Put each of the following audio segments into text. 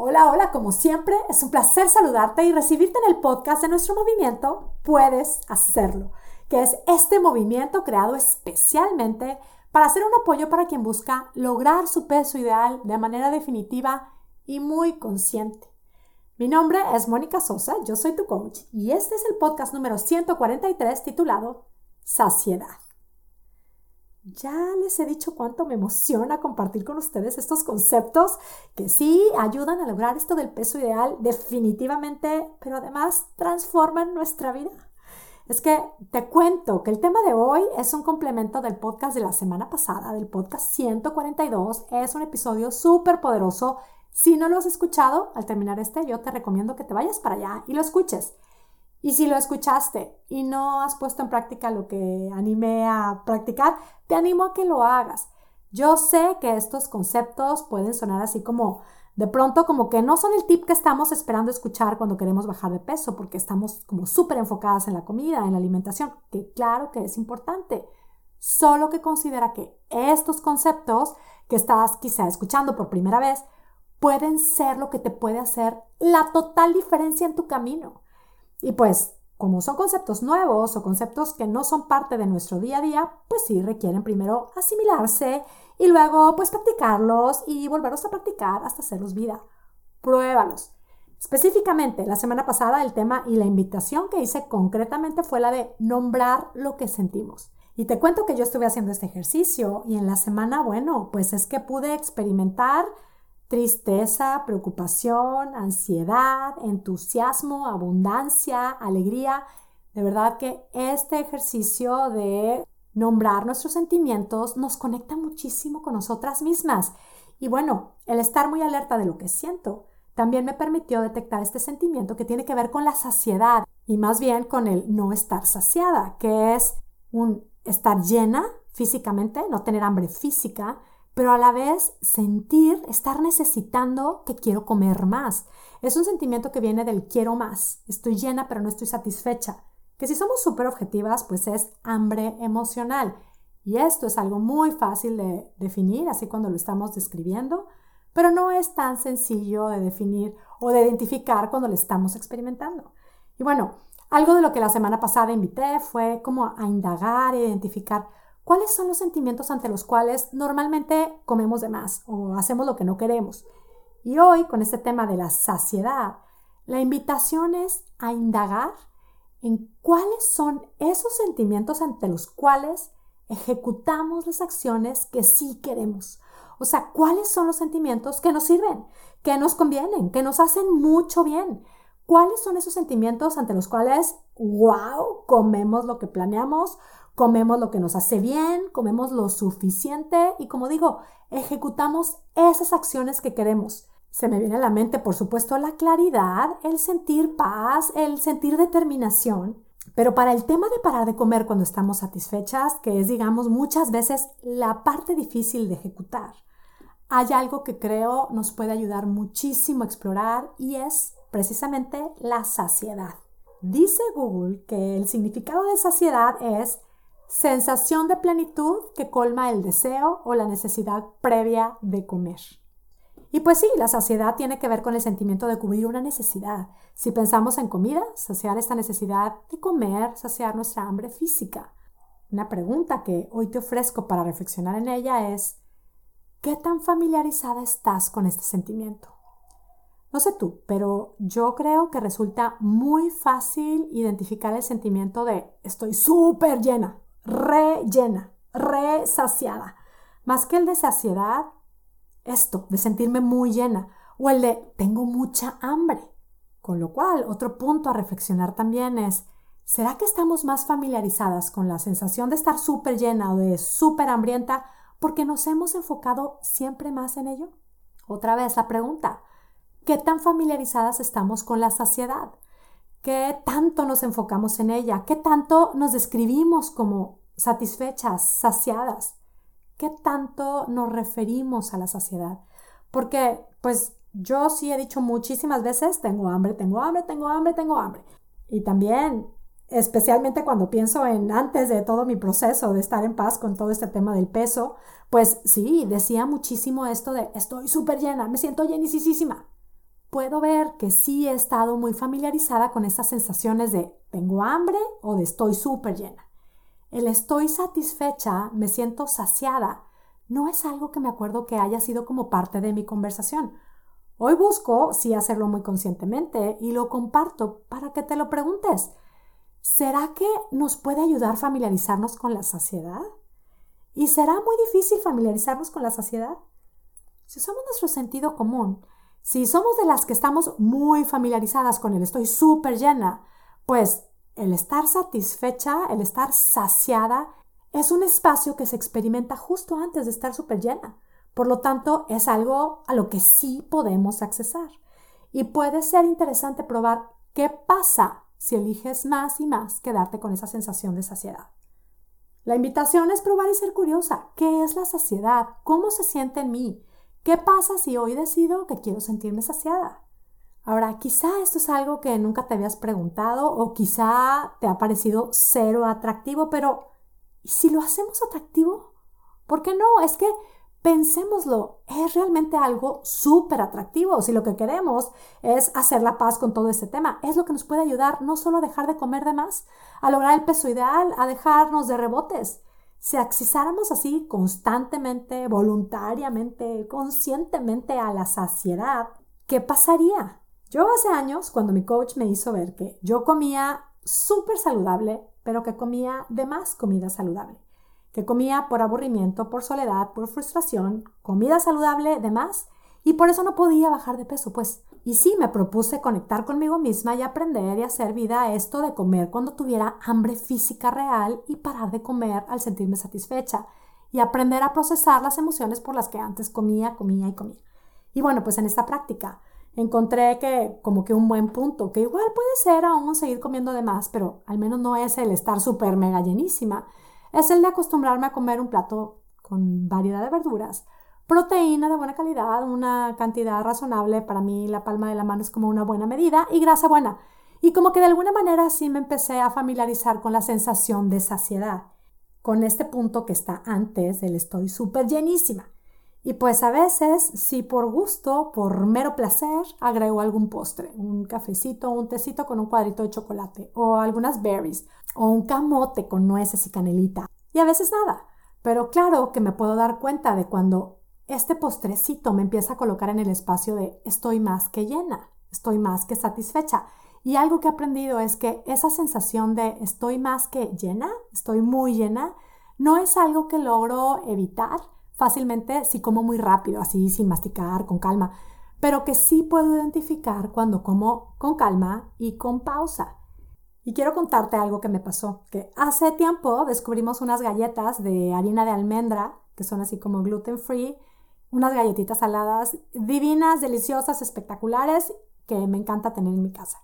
Hola, hola, como siempre, es un placer saludarte y recibirte en el podcast de nuestro movimiento Puedes Hacerlo, que es este movimiento creado especialmente para ser un apoyo para quien busca lograr su peso ideal de manera definitiva y muy consciente. Mi nombre es Mónica Sosa, yo soy tu coach y este es el podcast número 143 titulado Saciedad. Ya les he dicho cuánto me emociona compartir con ustedes estos conceptos que sí ayudan a lograr esto del peso ideal definitivamente, pero además transforman nuestra vida. Es que te cuento que el tema de hoy es un complemento del podcast de la semana pasada, del podcast 142. Es un episodio súper poderoso. Si no lo has escuchado, al terminar este, yo te recomiendo que te vayas para allá y lo escuches. Y si lo escuchaste y no has puesto en práctica lo que animé a practicar, te animo a que lo hagas. Yo sé que estos conceptos pueden sonar así como de pronto como que no son el tip que estamos esperando escuchar cuando queremos bajar de peso, porque estamos como súper enfocadas en la comida, en la alimentación, que claro que es importante. Solo que considera que estos conceptos que estás quizá escuchando por primera vez pueden ser lo que te puede hacer la total diferencia en tu camino. Y pues, como son conceptos nuevos o conceptos que no son parte de nuestro día a día, pues sí requieren primero asimilarse y luego pues practicarlos y volverlos a practicar hasta hacerlos vida. Pruébalos. Específicamente, la semana pasada el tema y la invitación que hice concretamente fue la de nombrar lo que sentimos. Y te cuento que yo estuve haciendo este ejercicio y en la semana, bueno, pues es que pude experimentar tristeza, preocupación, ansiedad, entusiasmo, abundancia, alegría. De verdad que este ejercicio de nombrar nuestros sentimientos nos conecta muchísimo con nosotras mismas. Y bueno, el estar muy alerta de lo que siento también me permitió detectar este sentimiento que tiene que ver con la saciedad y más bien con el no estar saciada, que es un estar llena físicamente, no tener hambre física, pero a la vez sentir, estar necesitando que quiero comer más. Es un sentimiento que viene del quiero más. Estoy llena pero no estoy satisfecha. Que si somos súper objetivas, pues es hambre emocional. Y esto es algo muy fácil de definir, así cuando lo estamos describiendo, pero no es tan sencillo de definir o de identificar cuando lo estamos experimentando. Y bueno, algo de lo que la semana pasada invité fue como a indagar e identificar ¿Cuáles son los sentimientos ante los cuales normalmente comemos de más o hacemos lo que no queremos? Y hoy, con este tema de la saciedad, la invitación es a indagar en cuáles son esos sentimientos ante los cuales ejecutamos las acciones que sí queremos. O sea, cuáles son los sentimientos que nos sirven, que nos convienen, que nos hacen mucho bien. ¿Cuáles son esos sentimientos ante los cuales, wow, comemos lo que planeamos, comemos lo que nos hace bien, comemos lo suficiente y como digo, ejecutamos esas acciones que queremos. Se me viene a la mente, por supuesto, la claridad, el sentir paz, el sentir determinación. Pero para el tema de parar de comer cuando estamos satisfechas, que es, digamos, muchas veces la parte difícil de ejecutar, hay algo que creo nos puede ayudar muchísimo a explorar y es precisamente la saciedad. Dice Google que el significado de saciedad es sensación de plenitud que colma el deseo o la necesidad previa de comer. Y pues sí, la saciedad tiene que ver con el sentimiento de cubrir una necesidad. Si pensamos en comida, saciar esta necesidad de comer, saciar nuestra hambre física. Una pregunta que hoy te ofrezco para reflexionar en ella es, ¿qué tan familiarizada estás con este sentimiento? No sé tú, pero yo creo que resulta muy fácil identificar el sentimiento de estoy súper llena re saciada. Más que el de saciedad, esto, de sentirme muy llena, o el de tengo mucha hambre. Con lo cual, otro punto a reflexionar también es, ¿será que estamos más familiarizadas con la sensación de estar súper llena o de súper hambrienta porque nos hemos enfocado siempre más en ello? Otra vez la pregunta, ¿qué tan familiarizadas estamos con la saciedad? ¿Qué tanto nos enfocamos en ella? ¿Qué tanto nos describimos como satisfechas, saciadas? ¿Qué tanto nos referimos a la saciedad? Porque, pues, yo sí he dicho muchísimas veces, tengo hambre, tengo hambre, tengo hambre, tengo hambre. Y también, especialmente cuando pienso en antes de todo mi proceso de estar en paz con todo este tema del peso, pues sí, decía muchísimo esto de estoy súper llena, me siento llenísima. puedo ver que sí he estado muy familiarizada con estas sensaciones de tengo hambre o de estoy súper llena. El estoy satisfecha, me siento saciada, no es algo que me acuerdo que haya sido como parte de mi conversación. Hoy busco sí hacerlo muy conscientemente y lo comparto para que te lo preguntes. ¿Será que nos puede ayudar familiarizarnos con la saciedad? ¿Y será muy difícil familiarizarnos con la saciedad? Si usamos nuestro sentido común, si somos de las que estamos muy familiarizadas con el estoy súper llena, pues el estar satisfecha, el estar saciada, es un espacio que se experimenta justo antes de estar súper llena. Por lo tanto, es algo a lo que sí podemos accesar. Y puede ser interesante probar qué pasa si eliges más y más quedarte con esa sensación de saciedad. La invitación es probar y ser curiosa. ¿Qué es la saciedad? ¿Cómo se siente en mí? ¿Qué pasa si hoy decido que quiero sentirme saciada? Ahora, quizá esto es algo que nunca te habías preguntado o quizá te ha parecido cero atractivo, pero ¿y si lo hacemos atractivo? ¿Por qué no? Es que pensémoslo, es realmente algo súper atractivo. Si lo que queremos es hacer la paz con todo este tema, es lo que nos puede ayudar no solo a dejar de comer de más, a lograr el peso ideal, a dejarnos de rebotes. Si accesáramos así constantemente, voluntariamente, conscientemente a la saciedad, ¿qué pasaría? Yo hace años, cuando mi coach me hizo ver que yo comía súper saludable, pero que comía de más comida saludable que comía por aburrimiento, por soledad, por frustración, comida saludable de más, y por eso no podía bajar de peso, pues. Y sí, me propuse conectar conmigo misma y aprender y hacer vida a esto de comer cuando tuviera hambre física real y parar de comer al sentirme satisfecha y aprender a procesar las emociones por las que antes comía, comía y comía. Y bueno, pues en esta práctica encontré que como que un buen punto, que igual puede ser aún seguir comiendo de más, pero al menos no es el estar súper mega llenísima, es el de acostumbrarme a comer un plato con variedad de verduras, proteína de buena calidad, una cantidad razonable, para mí la palma de la mano es como una buena medida, y grasa buena. Y como que de alguna manera sí me empecé a familiarizar con la sensación de saciedad, con este punto que está antes del estoy súper llenísima. Y pues a veces, si por gusto, por mero placer, agrego algún postre, un cafecito, un tecito con un cuadrito de chocolate, o algunas berries, o un camote con nueces y canelita. Y a veces nada. Pero claro que me puedo dar cuenta de cuando este postrecito me empieza a colocar en el espacio de estoy más que llena, estoy más que satisfecha. Y algo que he aprendido es que esa sensación de estoy más que llena, estoy muy llena, no es algo que logro evitar fácilmente si como muy rápido, así sin masticar, con calma, pero que sí puedo identificar cuando como con calma y con pausa. Y quiero contarte algo que me pasó, que hace tiempo descubrimos unas galletas de harina de almendra, que son así como gluten free, unas galletitas saladas divinas, deliciosas, espectaculares, que me encanta tener en mi casa.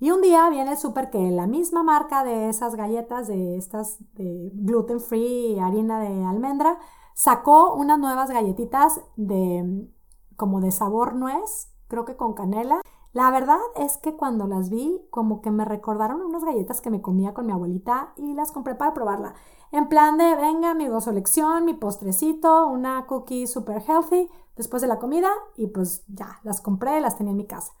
Y un día viene el súper que la misma marca de esas galletas, de estas de gluten free, harina de almendra, Sacó unas nuevas galletitas de como de sabor nuez, creo que con canela. La verdad es que cuando las vi, como que me recordaron unas galletas que me comía con mi abuelita y las compré para probarla. En plan de, venga, mi gozo lección, mi postrecito, una cookie super healthy después de la comida y pues ya, las compré, las tenía en mi casa.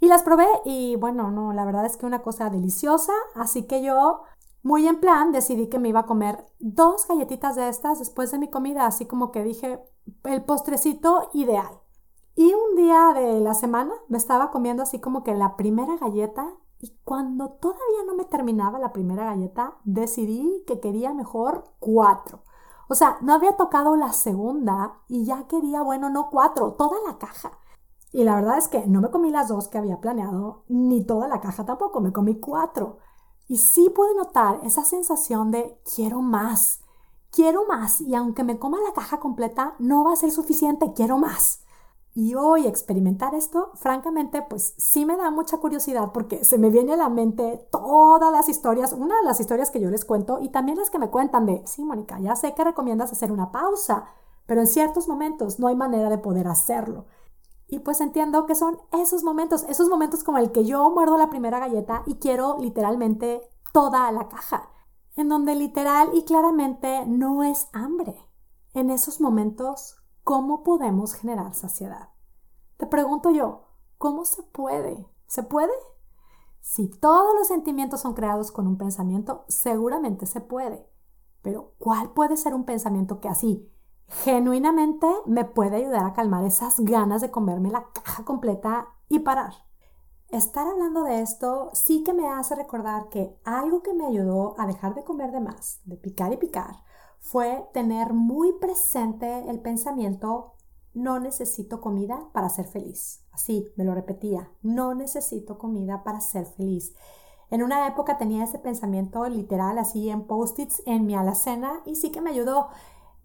Y las probé y bueno, no, la verdad es que una cosa deliciosa, así que yo muy en plan, decidí que me iba a comer dos galletitas de estas después de mi comida, así como que dije, el postrecito ideal. Y un día de la semana me estaba comiendo así como que la primera galleta y cuando todavía no me terminaba la primera galleta, decidí que quería mejor cuatro. O sea, no había tocado la segunda y ya quería, bueno, no cuatro, toda la caja. Y la verdad es que no me comí las dos que había planeado, ni toda la caja tampoco, me comí cuatro. Y sí pude notar esa sensación de quiero más, quiero más y aunque me coma la caja completa no va a ser suficiente, quiero más. Y hoy experimentar esto, francamente, pues sí me da mucha curiosidad porque se me viene a la mente todas las historias, una de las historias que yo les cuento y también las que me cuentan de, sí, Mónica, ya sé que recomiendas hacer una pausa, pero en ciertos momentos no hay manera de poder hacerlo. Y pues entiendo que son esos momentos, esos momentos como el que yo muerdo la primera galleta y quiero literalmente toda la caja, en donde literal y claramente no es hambre. En esos momentos, ¿cómo podemos generar saciedad? Te pregunto yo, ¿Cómo se puede? ¿Se puede? Si todos los sentimientos son creados con un pensamiento, seguramente se puede. Pero ¿cuál puede ser un pensamiento que así genuinamente me puede ayudar a calmar esas ganas de comerme la caja completa y parar? Estar hablando de esto sí que me hace recordar que algo que me ayudó a dejar de comer de más, de picar y picar, fue tener muy presente el pensamiento no necesito comida para ser feliz. Así, me lo repetía, no necesito comida para ser feliz. En una época tenía ese pensamiento literal así en post-its en mi alacena y sí que me ayudó.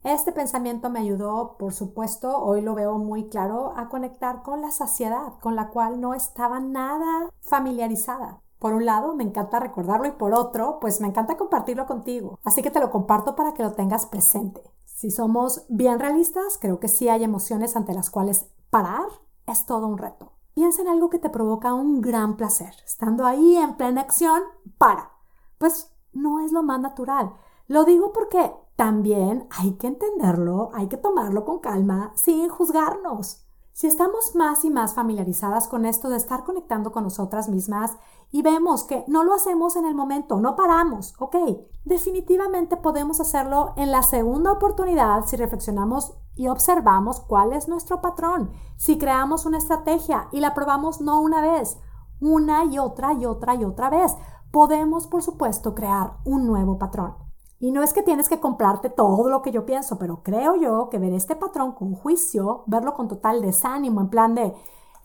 Este pensamiento me ayudó, por supuesto, hoy lo veo muy claro, a conectar con la saciedad, con la cual no estaba nada familiarizada. Por un lado, me encanta recordarlo y por otro, pues me encanta compartirlo contigo. Así que te lo comparto para que lo tengas presente. Si somos bien realistas, creo que sí hay emociones ante las cuales parar es todo un reto. Piensa en algo que te provoca un gran placer. Estando ahí en plena acción, para. Pues no es lo más natural. Lo digo porque también hay que entenderlo, hay que tomarlo con calma, sin juzgarnos. Si estamos más y más familiarizadas con esto de estar conectando con nosotras mismas y vemos que no lo hacemos en el momento, no paramos, ok, definitivamente podemos hacerlo en la segunda oportunidad si reflexionamos y observamos cuál es nuestro patrón. Si creamos una estrategia y la probamos no una vez, una y otra y otra y otra vez, podemos, por supuesto, crear un nuevo patrón. Y no es que tienes que comprarte todo lo que yo pienso, pero creo yo que ver este patrón con juicio, verlo con total desánimo, en plan de,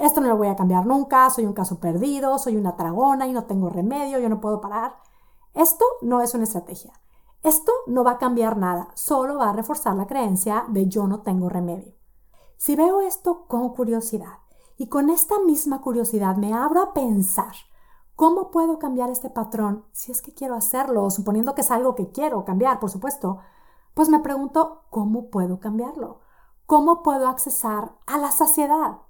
esto no lo voy a cambiar nunca, soy un caso perdido, soy una tragona y no tengo remedio, yo no puedo parar. Esto no es una estrategia. Esto no va a cambiar nada, solo va a reforzar la creencia de yo no tengo remedio. Si veo esto con curiosidad y con esta misma curiosidad me abro a pensar cómo puedo cambiar este patrón si es que quiero hacerlo, suponiendo que es algo que quiero cambiar, por supuesto, pues me pregunto cómo puedo cambiarlo, cómo puedo accesar a la saciedad.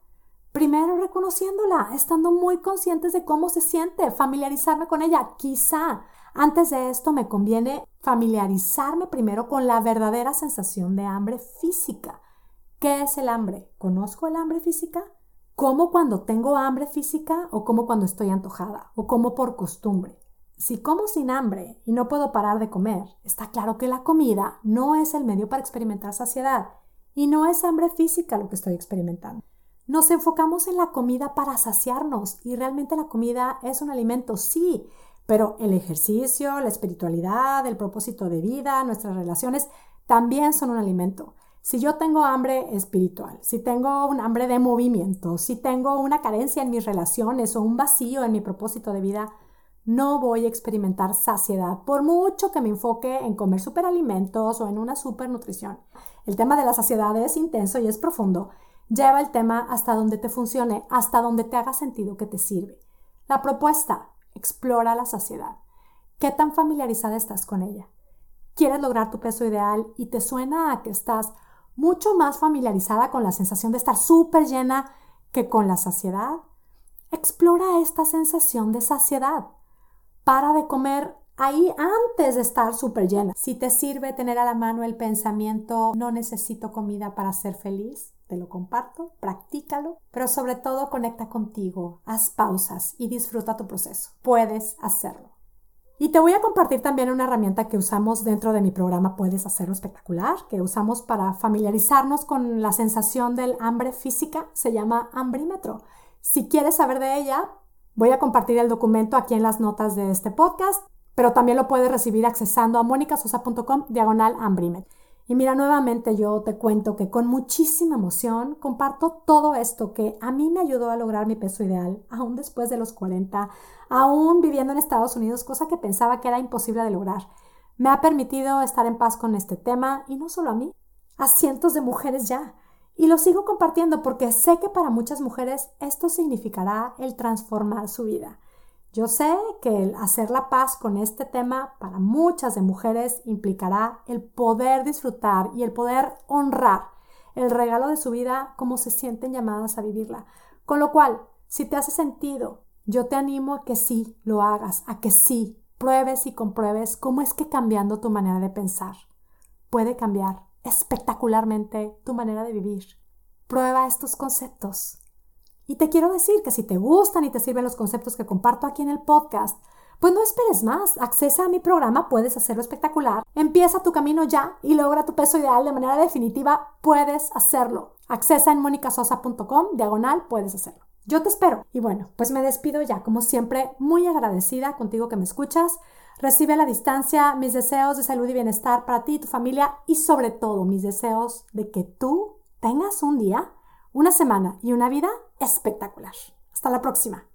Primero reconociéndola, estando muy conscientes de cómo se siente, familiarizarme con ella. Quizá antes de esto me conviene familiarizarme primero con la verdadera sensación de hambre física. ¿Qué es el hambre? ¿Conozco el hambre física? ¿Como cuando tengo hambre física o como cuando estoy antojada o como por costumbre? Si como sin hambre y no puedo parar de comer, está claro que la comida no es el medio para experimentar saciedad y no es hambre física lo que estoy experimentando. Nos enfocamos en la comida para saciarnos y realmente la comida es un alimento, sí, pero el ejercicio, la espiritualidad, el propósito de vida, nuestras relaciones, también son un alimento. Si yo tengo hambre espiritual, si tengo un hambre de movimiento, si tengo una carencia en mis relaciones o un vacío en mi propósito de vida, no voy a experimentar saciedad, por mucho que me enfoque en comer superalimentos o en una supernutrición. El tema de la saciedad es intenso y es profundo. Lleva el tema hasta donde te funcione, hasta donde te haga sentido que te sirve. La propuesta, Explora la saciedad. ¿Qué tan familiarizada estás con ella? ¿Quieres lograr tu peso ideal y te suena a que estás mucho más familiarizada con la sensación de estar súper llena que con la saciedad? Explora esta sensación de saciedad. Para de comer ahí antes de estar súper llena. Si te sirve tener a la mano el pensamiento no necesito comida para ser feliz, te lo comparto, practícalo, pero sobre todo conecta contigo, haz pausas y disfruta tu proceso. Puedes hacerlo. Y te voy a compartir también una herramienta que usamos dentro de mi programa Puedes hacerlo espectacular, que usamos para familiarizarnos con la sensación del hambre física, se llama Hambrímetro. Si quieres saber de ella, voy a compartir el documento aquí en las notas de este podcast, pero también lo puedes recibir accesando a monicasosa.com diagonal Hambrímetro. Y mira, nuevamente yo te cuento que con muchísima emoción comparto todo esto que a mí me ayudó a lograr mi peso ideal, aún después de los 40, aún viviendo en Estados Unidos, cosa que pensaba que era imposible de lograr. Me ha permitido estar en paz con este tema y no solo a mí, a cientos de mujeres ya. Y lo sigo compartiendo porque sé que para muchas mujeres esto significará el transformar su vida. Yo sé que el hacer la paz con este tema para muchas de mujeres implicará el poder disfrutar y el poder honrar el regalo de su vida como se sienten llamadas a vivirla. Con lo cual, si te hace sentido, yo te animo a que sí lo hagas, a que sí pruebes y compruebes cómo es que cambiando tu manera de pensar puede cambiar espectacularmente tu manera de vivir. Prueba estos conceptos Y te quiero decir que si te gustan y te sirven los conceptos que comparto aquí en el podcast, pues no esperes más, accesa a mi programa, puedes hacerlo espectacular. Empieza tu camino ya y logra tu peso ideal de manera definitiva, puedes hacerlo. Accesa en monicasosa.com, diagonal, puedes hacerlo. Yo te espero. Y bueno, pues me despido ya, como siempre, muy agradecida contigo que me escuchas. Recibe a la distancia mis deseos de salud y bienestar para ti y tu familia y sobre todo mis deseos de que tú tengas un día, una semana y una vida espectacular. Hasta la próxima.